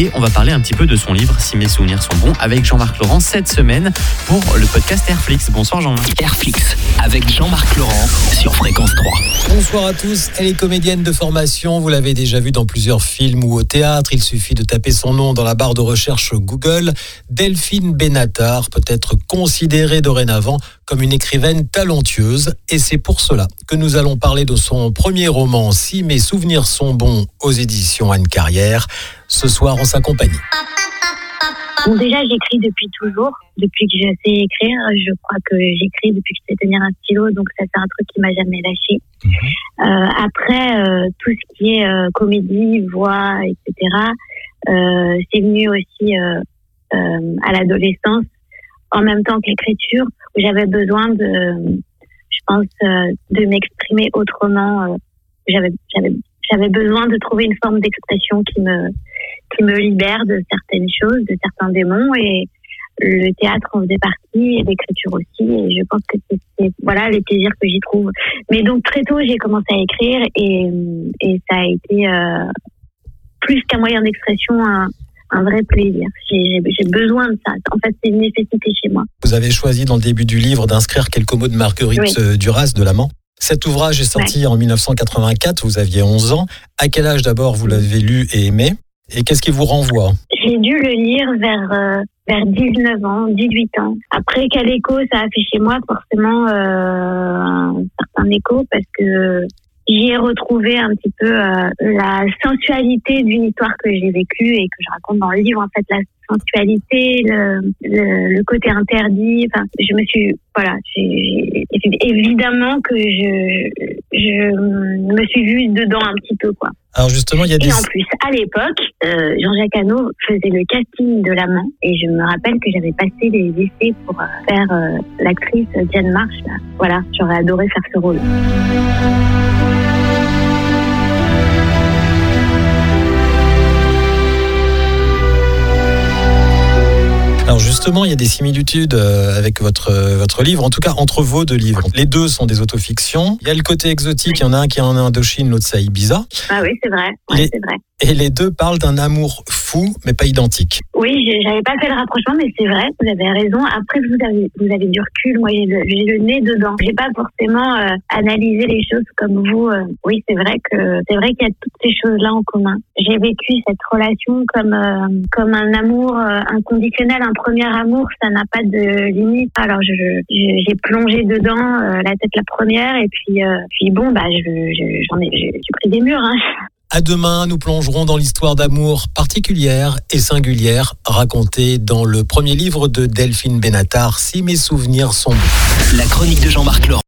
Et on va parler un petit peu de son livre Si mes souvenirs sont bons avec Jean-Marc Laurent cette semaine pour le podcast Airflix. Bonsoir Jean-Marc. Airflix avec Jean-Marc Laurent sur Fréquence 3. Bonsoir à tous. Elle est comédienne de formation. Vous l'avez déjà vue dans plusieurs films ou au théâtre. Il suffit de taper son nom dans la barre de recherche Google. Delphine Benatar peut être considérée dorénavant comme une écrivaine talentueuse. Et c'est pour cela que nous allons parler de son premier roman Si mes souvenirs sont bons aux éditions Anne Carrière. Ce soir en sa compagnie. Bon, déjà, j'écris depuis toujours. Depuis que je sais écrire, je crois que j'écris depuis que je sais tenir un stylo. Donc, ça, c'est un truc qui m'a jamais lâché. Euh, après, euh, tout ce qui est euh, comédie, voix, etc., c'est venu aussi à l'adolescence, en même temps que l'écriture, où j'avais besoin de, je pense, de m'exprimer autrement. j'avais, j'avais, j'avais besoin de trouver une forme d'expression qui me, qui me libère de certaines choses, de certains démons et le théâtre en faisait partie et l'écriture aussi et je pense que c'est, voilà les plaisirs que j'y trouve. Mais donc très tôt j'ai commencé à écrire et, et ça a été euh, plus qu'un moyen d'expression un, un vrai plaisir. J'ai besoin de ça. En fait c'est une nécessité chez moi. Vous avez choisi dans le début du livre d'inscrire quelques mots de Marguerite Oui. euh, Duras de l'Amant. Cet ouvrage est sorti en 1984, vous aviez 11 ans. À quel âge d'abord vous l'avez lu et aimé? Et qu'est-ce qui vous renvoie J'ai dû le lire vers euh, vers 19 ans, 18 ans. Après, quel écho ça a fait chez moi Forcément, euh, un certain écho parce que j'y ai retrouvé un petit peu euh, la sensualité d'une histoire que j'ai vécue et que je raconte dans le livre. En fait, la sensualité, le, le, le côté interdit. Enfin, je me suis, voilà, j'ai- j'ai- évidemment que je, je me suis vue dedans un petit peu, quoi. Alors justement, il y a des... Et en plus, à l'époque, euh, Jean-Jacques Hano faisait le casting de l'amant et je me rappelle que j'avais passé les essais pour euh, faire euh, l'actrice Diane Marsh. Là. Voilà, j'aurais adoré faire ce rôle. Justement, il y a des similitudes euh, avec votre, euh, votre livre, en tout cas entre vos deux livres. Les deux sont des autofictions. Il y a le côté exotique, il y en a un qui est en Indochine, l'autre c'est à Ibiza. Ah oui, c'est vrai. Ouais, Les- c'est vrai. Et les deux parlent d'un amour fou, mais pas identique. Oui, j'avais pas fait le rapprochement, mais c'est vrai. Vous avez raison. Après, vous avez vous avez du recul. Moi, j'ai le, nez dedans. J'ai pas forcément euh, analysé les choses comme vous. euh. Oui, c'est vrai que c'est vrai qu'il y a toutes ces choses-là en commun. J'ai vécu cette relation comme euh, comme un amour inconditionnel, un premier amour. Ça n'a pas de limite. Alors, je je- j'ai plongé dedans euh, la tête la première, et puis euh, puis bon, bah, je je- j'en ai j'ai j'ai pris des murs. Hein. À demain, nous plongerons dans l'histoire d'amour particulière et singulière racontée dans le premier livre de Delphine Benatar, Si mes souvenirs sont bons. La chronique de Jean-Marc Laurent.